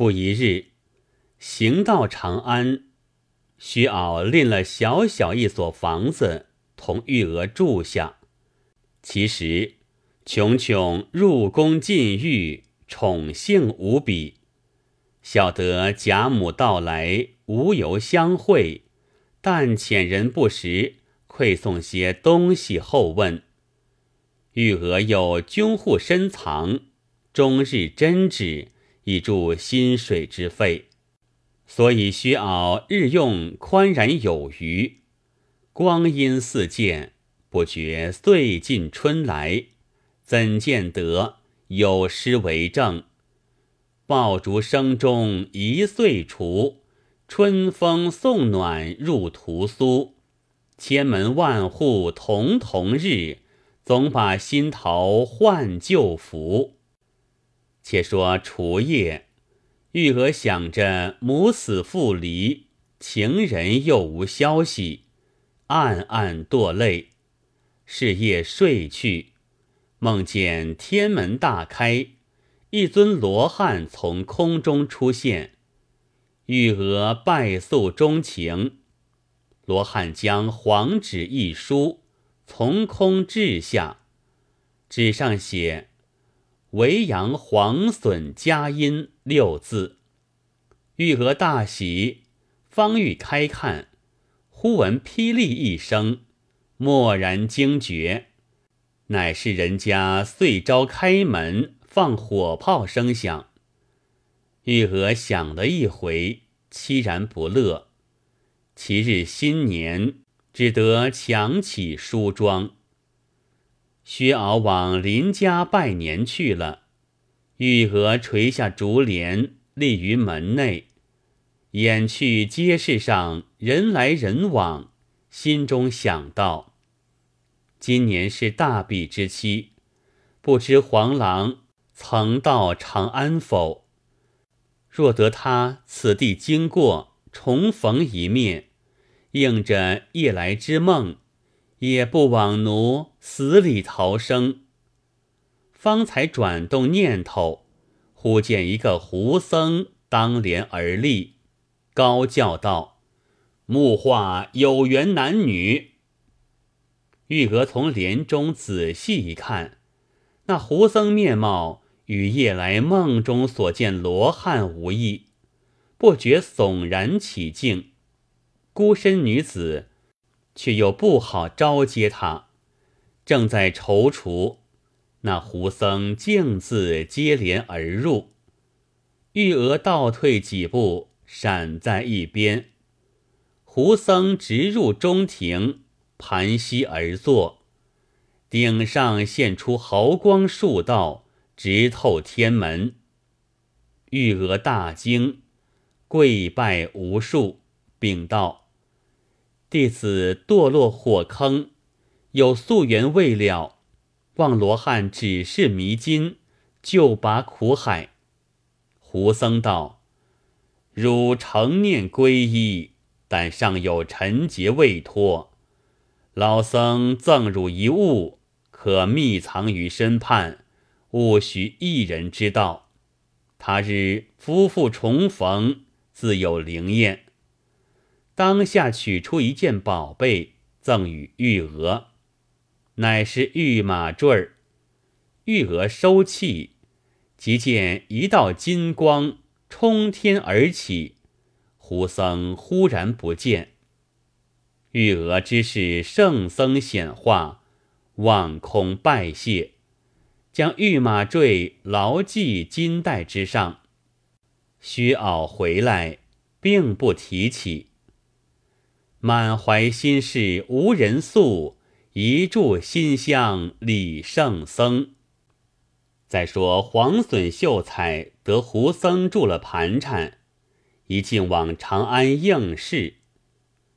不一日，行到长安，徐敖另了小小一所房子，同玉娥住下。其实琼琼入宫进狱，宠幸无比。晓得贾母到来，无由相会，但遣人不时，馈送些东西后问。玉娥又军户深藏，终日针指。以助薪水之费，所以须敖日用宽然有余。光阴似箭，不觉岁尽春来，怎见得有诗为证？爆竹声中一岁除，春风送暖入屠苏。千门万户曈曈日，总把新桃换旧符。且说除夜，玉娥想着母死父离，情人又无消息，暗暗堕泪。是夜睡去，梦见天门大开，一尊罗汉从空中出现。玉娥拜诉衷情，罗汉将黄纸一书，从空掷下，纸上写。维阳黄笋佳音六字，玉娥大喜，方欲开看，忽闻霹雳一声，蓦然惊觉，乃是人家岁朝开门放火炮声响。玉娥想了一回，凄然不乐。其日新年，只得强起梳妆。薛敖往邻家拜年去了，玉娥垂下竹帘，立于门内，眼去街市上人来人往，心中想到：今年是大比之期，不知黄郎曾到长安否？若得他此地经过，重逢一面，应着夜来之梦。也不枉奴死里逃生。方才转动念头，忽见一个胡僧当帘而立，高叫道：“木画有缘男女。”玉娥从帘中仔细一看，那胡僧面貌与夜来梦中所见罗汉无异，不觉悚然起敬。孤身女子。却又不好招接他，正在踌躇，那胡僧径自接连而入，玉娥倒退几步，闪在一边。胡僧直入中庭，盘膝而坐，顶上现出毫光数道，直透天门。玉娥大惊，跪拜无数，禀道。弟子堕落火坑，有夙缘未了，望罗汉指示迷津，救拔苦海。胡僧道：“汝成念皈依，但尚有尘劫未脱。老僧赠汝一物，可密藏于身畔，勿许一人知道。他日夫妇重逢，自有灵验。”当下取出一件宝贝，赠与玉娥，乃是玉马坠儿。玉娥收气，即见一道金光冲天而起，胡僧忽然不见。玉娥知是圣僧显化，望空拜谢，将玉马坠牢系金带之上。须袄回来，并不提起。满怀心事无人诉，一炷馨香礼圣僧。再说黄笋秀才得胡僧住了盘缠，一径往长安应试。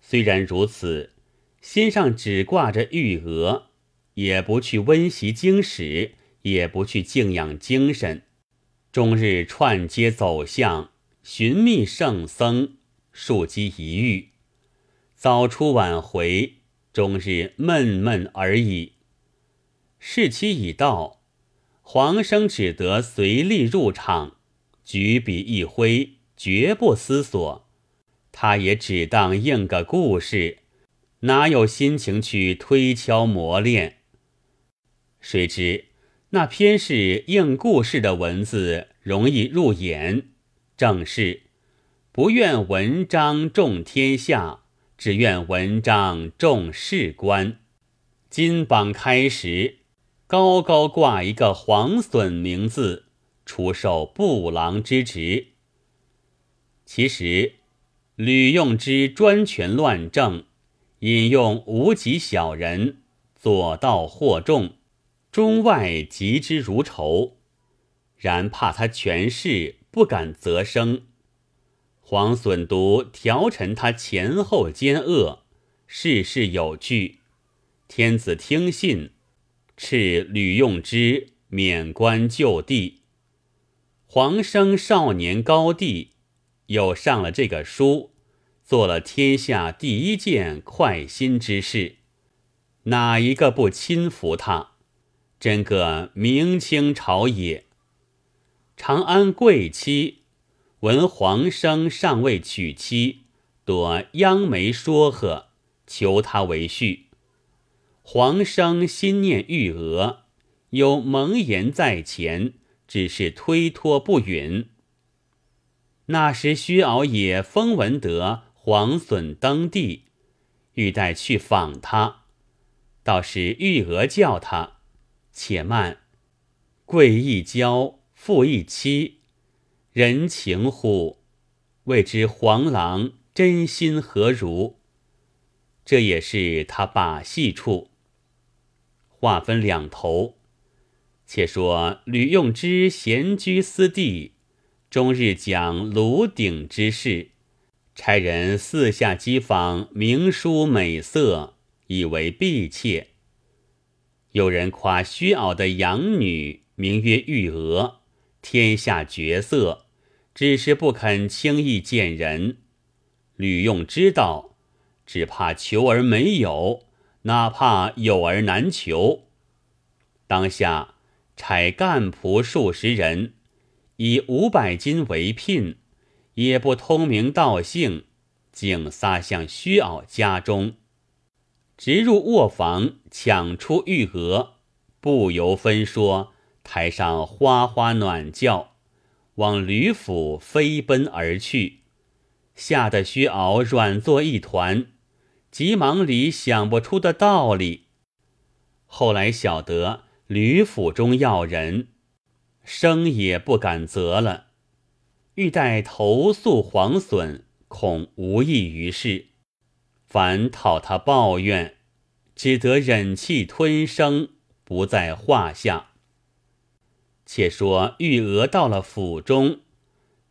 虽然如此，心上只挂着玉娥，也不去温习经史，也不去静养精神，终日串街走巷，寻觅圣僧，数积一遇。早出晚回，终日闷闷而已。事期已到，黄生只得随例入场，举笔一挥，绝不思索。他也只当应个故事，哪有心情去推敲磨练？谁知那偏是应故事的文字容易入眼，正是不愿文章重天下，只愿文章重事官。金榜开时，高高挂一个黄隼名字，出授布郎之职。其实。吕用之专权乱政，引用无极小人，左道惑众，中外极之如仇。然怕他权势，不敢责声。黄隼独调陈他前后奸恶，事事有据。天子听信，敕吕用之免官就地。黄生少年高第。又上了这个书，做了天下第一件快心之事，哪一个不亲服他？真个明清朝野。长安贵妻闻黄生尚未娶妻，多央媒说和，求他为婿。黄生心念玉娥，有蒙言在前，只是推脱不允。那时，薛敖也风闻得黄隼登第，欲待去访他。倒是玉娥叫他且慢，贵一交，富一妻，人情乎？未知黄郎真心何如？这也是他把戏处。话分两头，且说吕用之闲居私地。终日讲炉鼎之事，差人四下讥访名书美色，以为婢妾。有人夸虚敖的养女名曰玉娥，天下绝色，只是不肯轻易见人。吕用知道，只怕求而没有，哪怕有而难求。当下差干仆数十人。以五百金为聘，也不通名道姓，竟撒向虚敖家中，直入卧房，抢出玉额，不由分说，台上哗哗暖叫，往吕府飞奔而去，吓得薛敖软作一团，急忙里想不出的道理。后来晓得吕府中要人。生也不敢责了，欲待投诉黄隼，恐无益于事，反讨他抱怨，只得忍气吞声，不在话下。且说玉娥到了府中，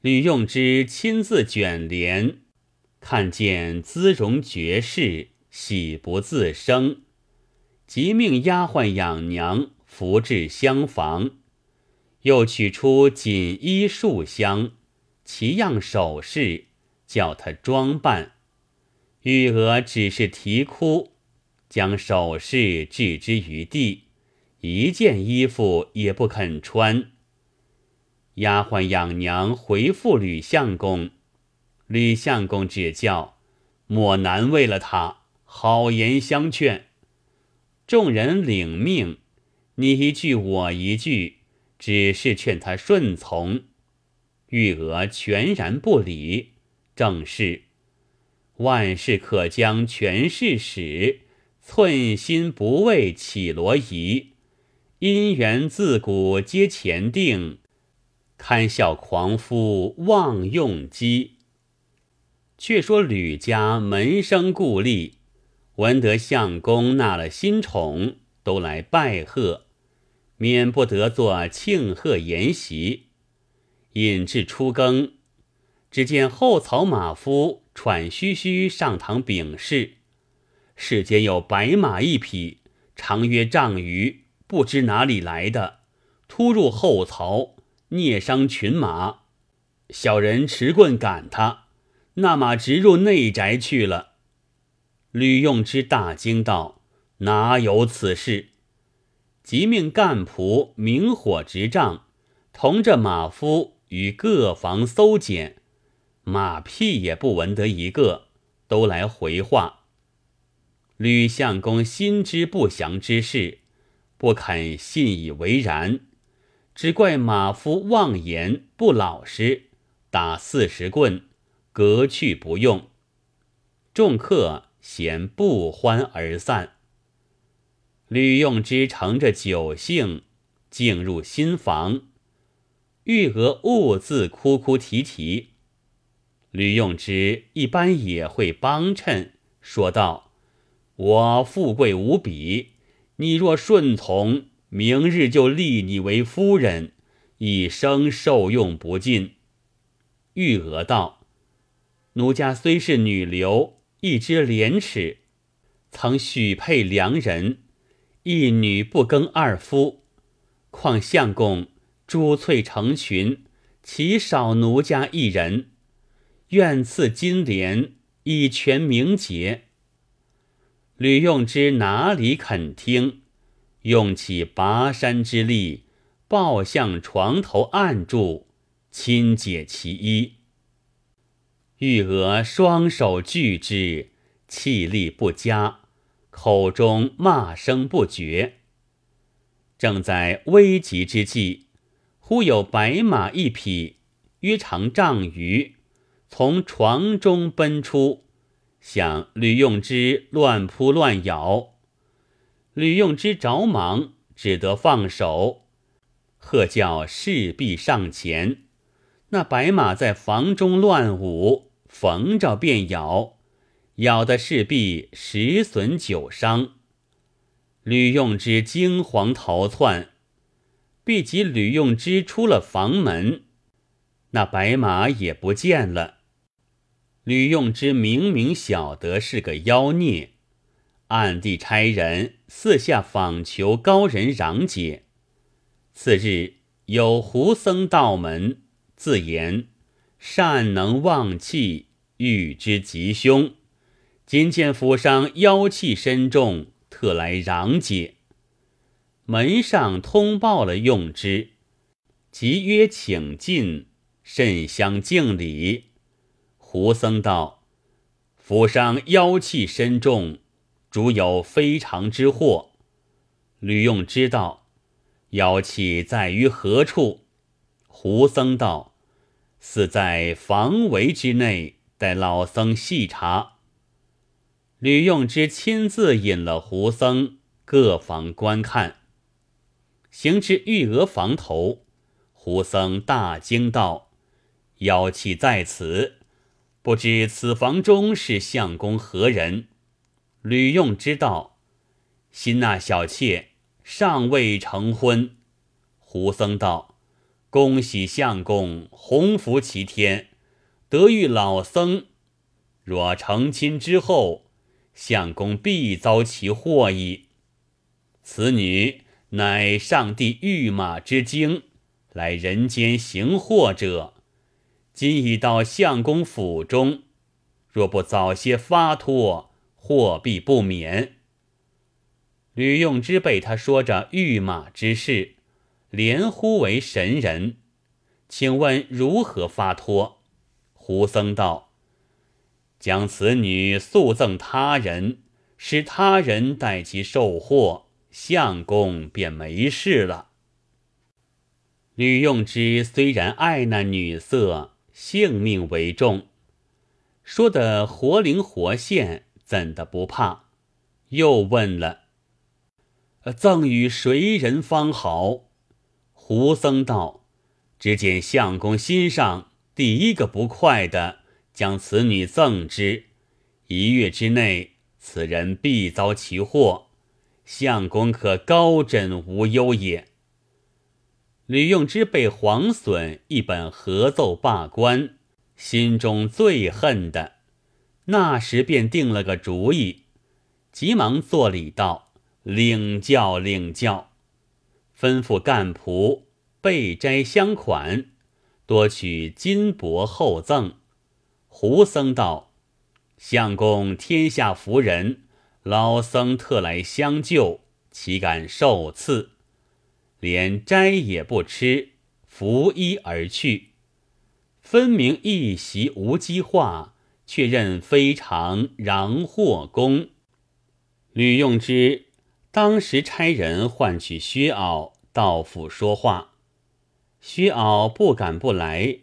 吕用之亲自卷帘，看见姿容绝世，喜不自胜，即命丫鬟养娘扶至厢房。又取出锦衣束香，奇样首饰，叫他装扮。玉娥只是啼哭，将首饰置之于地，一件衣服也不肯穿。丫鬟养娘回复吕相公，吕相公只叫莫难为了他，好言相劝。众人领命，你一句我一句。只是劝他顺从，玉娥全然不理。正是万事可将全事使，寸心不为绮罗仪。姻缘自古皆前定，堪笑狂夫妄用机。却说吕家门生故吏，闻得相公纳了新宠，都来拜贺。免不得做庆贺筵席，引至初更，只见后曹马夫喘吁吁上堂禀事：世间有白马一匹，长约丈余，不知哪里来的，突入后槽，孽伤群马。小人持棍赶他，那马直入内宅去了。吕用之大惊道：“哪有此事？”即命干仆明火执杖，同着马夫与各房搜检，马屁也不闻得一个，都来回话。吕相公心知不祥之事，不肯信以为然，只怪马夫妄言不老实，打四十棍，革去不用。众客嫌不欢而散。吕用之乘着酒兴，进入新房。玉娥兀自哭哭啼啼。吕用之一般也会帮衬，说道：“我富贵无比，你若顺从，明日就立你为夫人，一生受用不尽。”玉娥道：“奴家虽是女流，一知廉耻，曾许配良人。”一女不耕二夫，况相公珠翠成群，岂少奴家一人？愿赐金莲以全名节。吕用之哪里肯听？用起拔山之力，抱向床头按住，亲解其衣。玉娥双手拒之，气力不佳。口中骂声不绝。正在危急之际，忽有白马一匹，约长丈余，从床中奔出，向吕用之乱扑乱咬。吕用之着忙，只得放手，喝叫侍婢上前。那白马在房中乱舞，逢着便咬。咬的势必十损九伤，吕用之惊惶逃窜，必及吕用之出了房门，那白马也不见了。吕用之明明晓得是个妖孽，暗地差人四下访求高人攘解。次日有胡僧到门，自言善能望气，欲之吉凶。今见府上妖气深重，特来攘解。门上通报了用之，即曰请进，甚相敬礼。胡僧道：“府上妖气深重，主有非常之祸。”吕用知道妖气在于何处。胡僧道：“似在房围之内，待老僧细查。”吕用之亲自引了胡僧各房观看，行至玉娥房头，胡僧大惊道：“妖气在此，不知此房中是相公何人？”吕用知道，新那小妾尚未成婚。胡僧道：“恭喜相公鸿福齐天，得遇老僧。若成亲之后。”相公必遭其祸矣。此女乃上帝御马之精，来人间行祸者。今已到相公府中，若不早些发脱，祸必不免。吕用之被他说着御马之事，连呼为神人，请问如何发脱？胡僧道。将此女速赠他人，使他人代其受祸，相公便没事了。吕用之虽然爱那女色，性命为重，说得活灵活现，怎的不怕？又问了：“赠与谁人方好？”胡僧道：“只见相公心上第一个不快的。”将此女赠之，一月之内，此人必遭其祸。相公可高枕无忧也。吕用之被黄损一本合奏罢官，心中最恨的，那时便定了个主意，急忙作礼道：“领教领教。”吩咐干仆备斋相款，多取金帛厚赠。胡僧道：“相公天下福人，老僧特来相救，岂敢受赐？连斋也不吃，拂衣而去。”分明一袭无机化，却认非常攘祸功。吕用之当时差人唤取薛敖到府说话，薛敖不敢不来。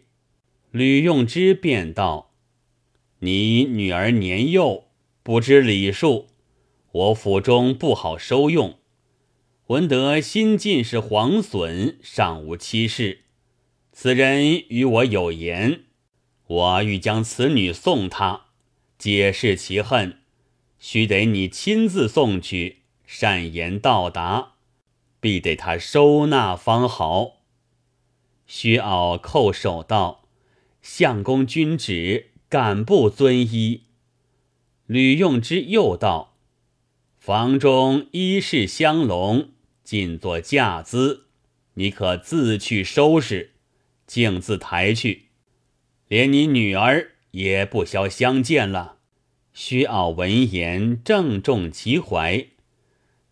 吕用之便道：“你女儿年幼，不知礼数，我府中不好收用。闻得新进士黄损尚无妻室，此人与我有言，我欲将此女送他，解释其恨，须得你亲自送去，善言到达，必得他收纳方好。”薛敖叩首道。相公君旨，敢不遵依？吕用之又道：“房中衣饰香笼，尽作嫁资，你可自去收拾，径自抬去。连你女儿也不消相见了。”薛傲闻言，正中其怀。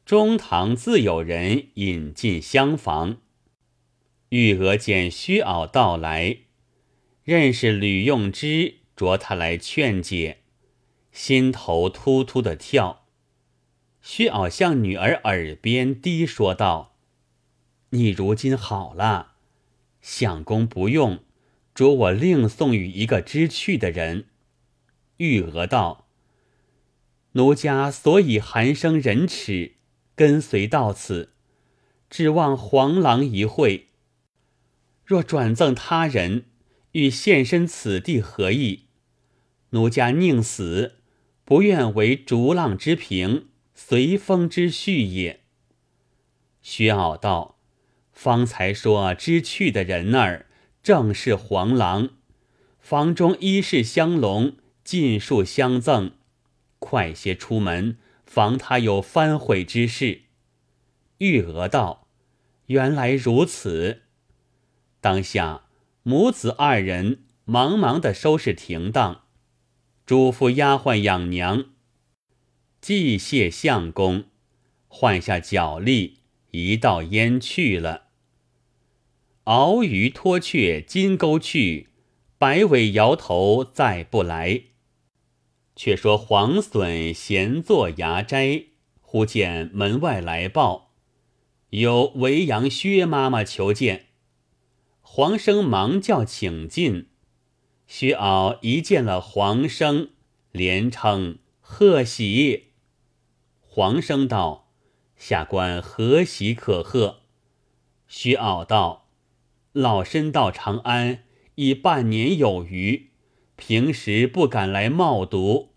中堂自有人引进厢房。玉娥见薛敖到来。认识吕用之，着他来劝解，心头突突的跳。薛袄向女儿耳边低说道：“你如今好了，相公不用，着我另送与一个知趣的人。”玉娥道：“奴家所以寒生忍耻，跟随到此，指望黄郎一会。若转赠他人。”欲现身此地何意？奴家宁死，不愿为逐浪之平，随风之序也。薛傲道：“方才说知趣的人儿，正是黄郎。房中衣饰香笼，尽数相赠。快些出门，防他有反悔之事。”玉娥道：“原来如此。”当下。母子二人忙忙的收拾停当，嘱咐丫鬟养娘，祭谢相公，换下脚力，一道烟去了。鳌鱼脱却金钩去，摆尾摇头再不来。却说黄隼闲坐牙斋，忽见门外来报，有维扬薛妈妈求见。黄生忙叫请进，薛敖一见了黄生，连称贺喜。黄生道：“下官何喜可贺？”徐敖道：“老身到长安已半年有余，平时不敢来冒读，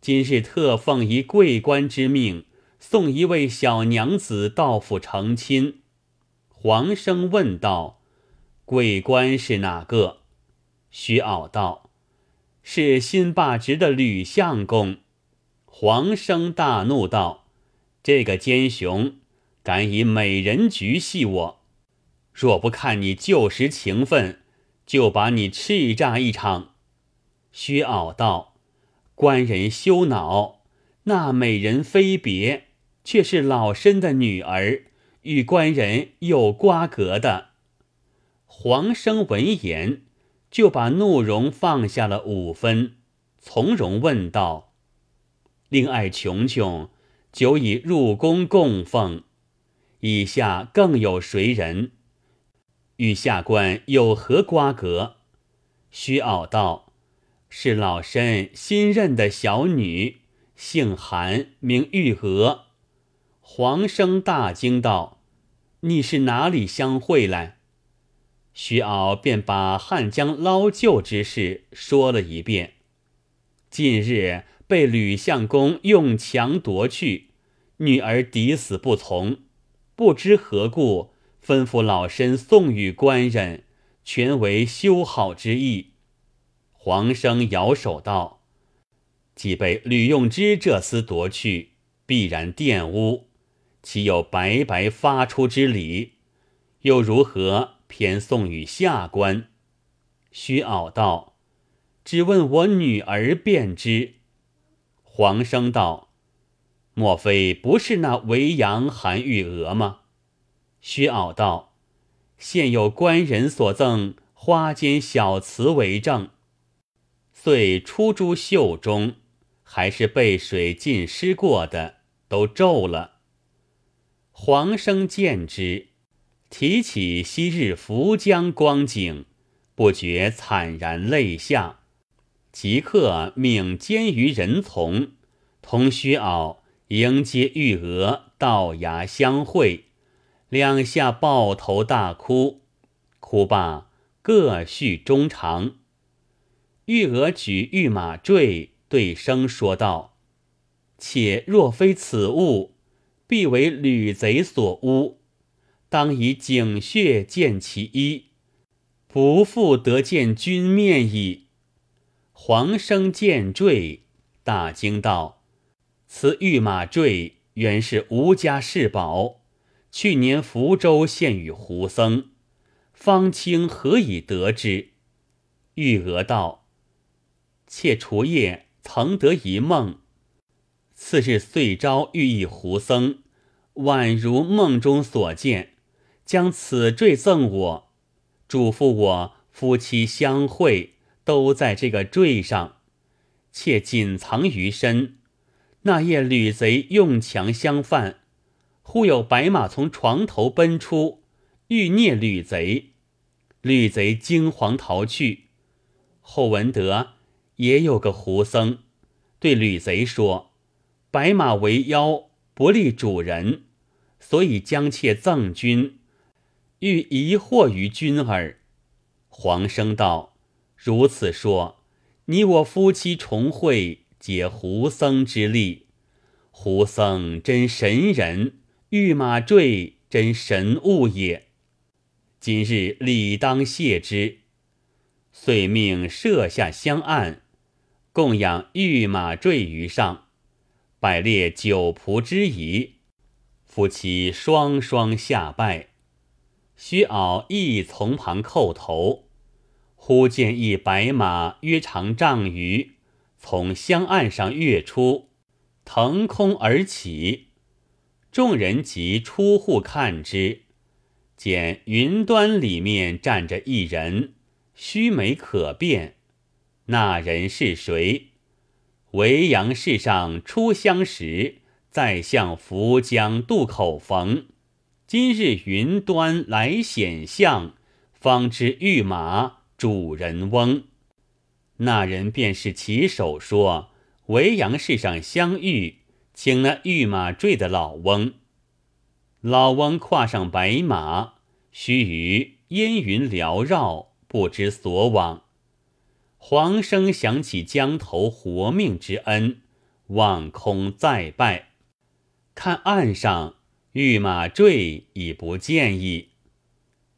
今日特奉一贵官之命，送一位小娘子到府成亲。”黄生问道。贵官是哪个？徐傲道：“是新罢职的吕相公。”黄生大怒道：“这个奸雄，敢以美人局戏我！若不看你旧时情分，就把你叱咤一场。”薛傲道：“官人休恼，那美人非别，却是老身的女儿，与官人有瓜葛的。”黄生闻言，就把怒容放下了五分，从容问道：“令爱琼琼久已入宫供奉，以下更有谁人？与下官有何瓜葛？”虚傲道：“是老身新认的小女，姓韩，名玉娥。”黄生大惊道：“你是哪里相会来？”徐敖便把汉江捞救之事说了一遍。近日被吕相公用强夺去，女儿抵死不从，不知何故，吩咐老身送与官人，全为修好之意。黄生摇手道：“既被吕用之这厮夺去，必然玷污，岂有白白发出之理？又如何？”偏送与下官，虚傲道：“只问我女儿便知。”黄生道：“莫非不是那维扬韩玉娥吗？”虚傲道：“现有官人所赠花间小词为证。遂出诸袖中，还是被水浸湿过的，都皱了。黄生见之，提起昔日涪江光景，不觉惨然泪下，即刻命监于人从，同薛敖迎接玉娥到衙相会，两下抱头大哭，哭罢各叙衷肠。玉娥举玉马坠，对生说道：“且若非此物。”必为吕贼所污，当以警血见其一，不复得见君面矣。黄生见坠，大惊道：“此玉马坠原是吴家世宝，去年福州献与胡僧，方清何以得之？”玉娥道：“妾除夜曾得一梦，次日遂朝寓意胡僧。”宛如梦中所见，将此坠赠我，嘱咐我夫妻相会都在这个坠上，且仅藏于身。那夜吕贼用强相犯，忽有白马从床头奔出，欲孽吕贼，吕贼惊惶逃去。后闻得也有个胡僧，对吕贼说：“白马为妖。”不利主人，所以将妾赠君，欲疑惑于君耳。黄生道：“如此说，你我夫妻重会，皆胡僧之力。胡僧真神人，御马坠真神物也。今日理当谢之。”遂命设下香案，供养御马坠于上。摆列酒仆之仪，夫妻双双下拜。须敖亦从旁叩头。忽见一白马，约长丈余，从香岸上跃出，腾空而起。众人即出户看之，见云端里面站着一人，须眉可辨。那人是谁？维阳市上初相识，在向涪江渡口逢。今日云端来显相，方知御马主人翁。那人便是骑手说维阳市上相遇，请那御马坠的老翁。老翁跨上白马，须臾烟云缭绕，不知所往。黄生想起江头活命之恩，望空再拜，看岸上御马坠已不见矣。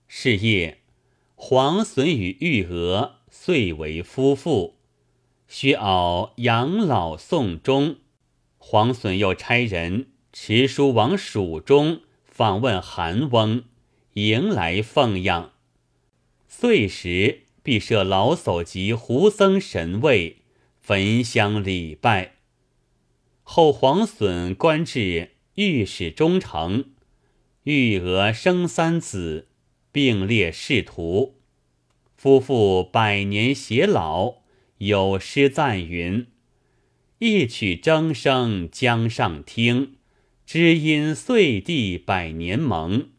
是夜，黄隼与玉娥遂为夫妇。薛敖养老送终，黄隼又差人持书往蜀中访问韩翁，迎来奉养。岁时。必设老叟及胡僧神位，焚香礼拜。后黄隼官至御史中丞，玉娥生三子，并列仕途。夫妇百年偕老，有诗赞云：“一曲筝声江上听，知音碎地百年盟。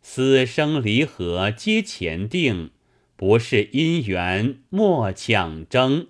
死生离合皆前定。”不是姻缘莫强争。